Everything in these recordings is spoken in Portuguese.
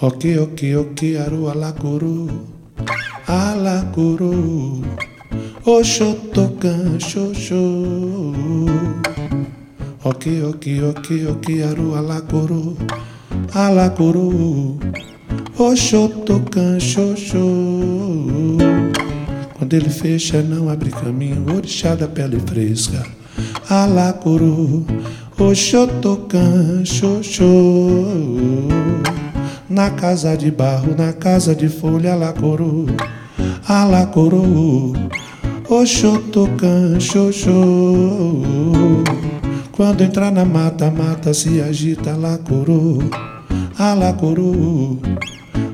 Ok, ok, ok, aru alacuru, alacuru, oxotocan, xoxô. Ok, ok, ok, ok, aru alacuru, alacuru, oxotocan, xoxô. Quando ele fecha, não abre caminho, orixá da pele fresca, alacuru, oxotocan, xoxô. Na casa de barro, na casa de folha, alacuru, alacuru, oxotocan, xoxô. Quando entrar na mata, mata se agita, alacuru, alacuru,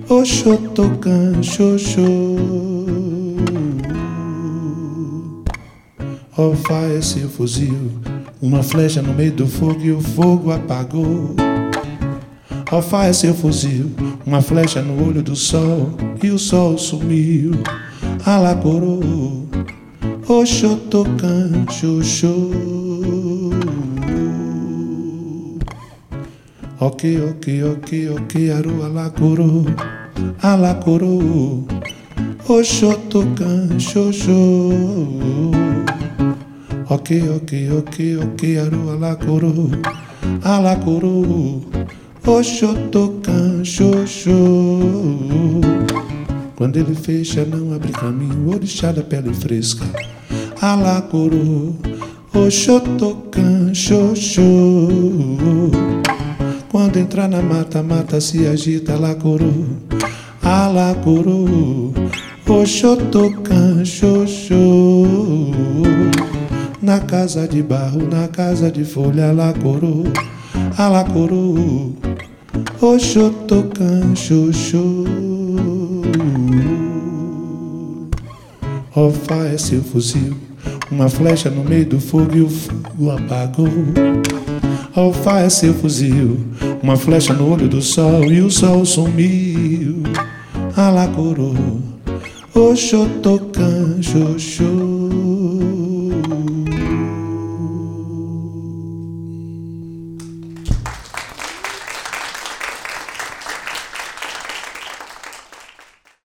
oxotocan, xoxô. Ó, oh, esse fuzil, uma flecha no meio do fogo e o fogo apagou. Ó, oh, seu fuzil, uma flecha no olho do sol e o sol sumiu. Alacorou, Oxotocan, xoxô. Ok, ok, ok, ok, aru alacorou, alacorou, Oxotocan, xoxô. Ok, ok, ok, ok, aru alacorou, alacorou. Oxotocan, xoxô. Quando ele fecha, não abre caminho, orixá da pele fresca. Alacuru, Oxotocan, xoxô. Quando entrar na mata, mata se agita, alacuru, alacuru, Oxotocan, xoxô. Na casa de barro, na casa de folha, alacuru, alacuru. Oxotocan, xoxô. Ó, é seu fuzil, uma flecha no meio do fogo e o fogo apagou. Ó, é seu fuzil, uma flecha no olho do sol e o sol sumiu. Alacorou, Oxotocan, xoxô.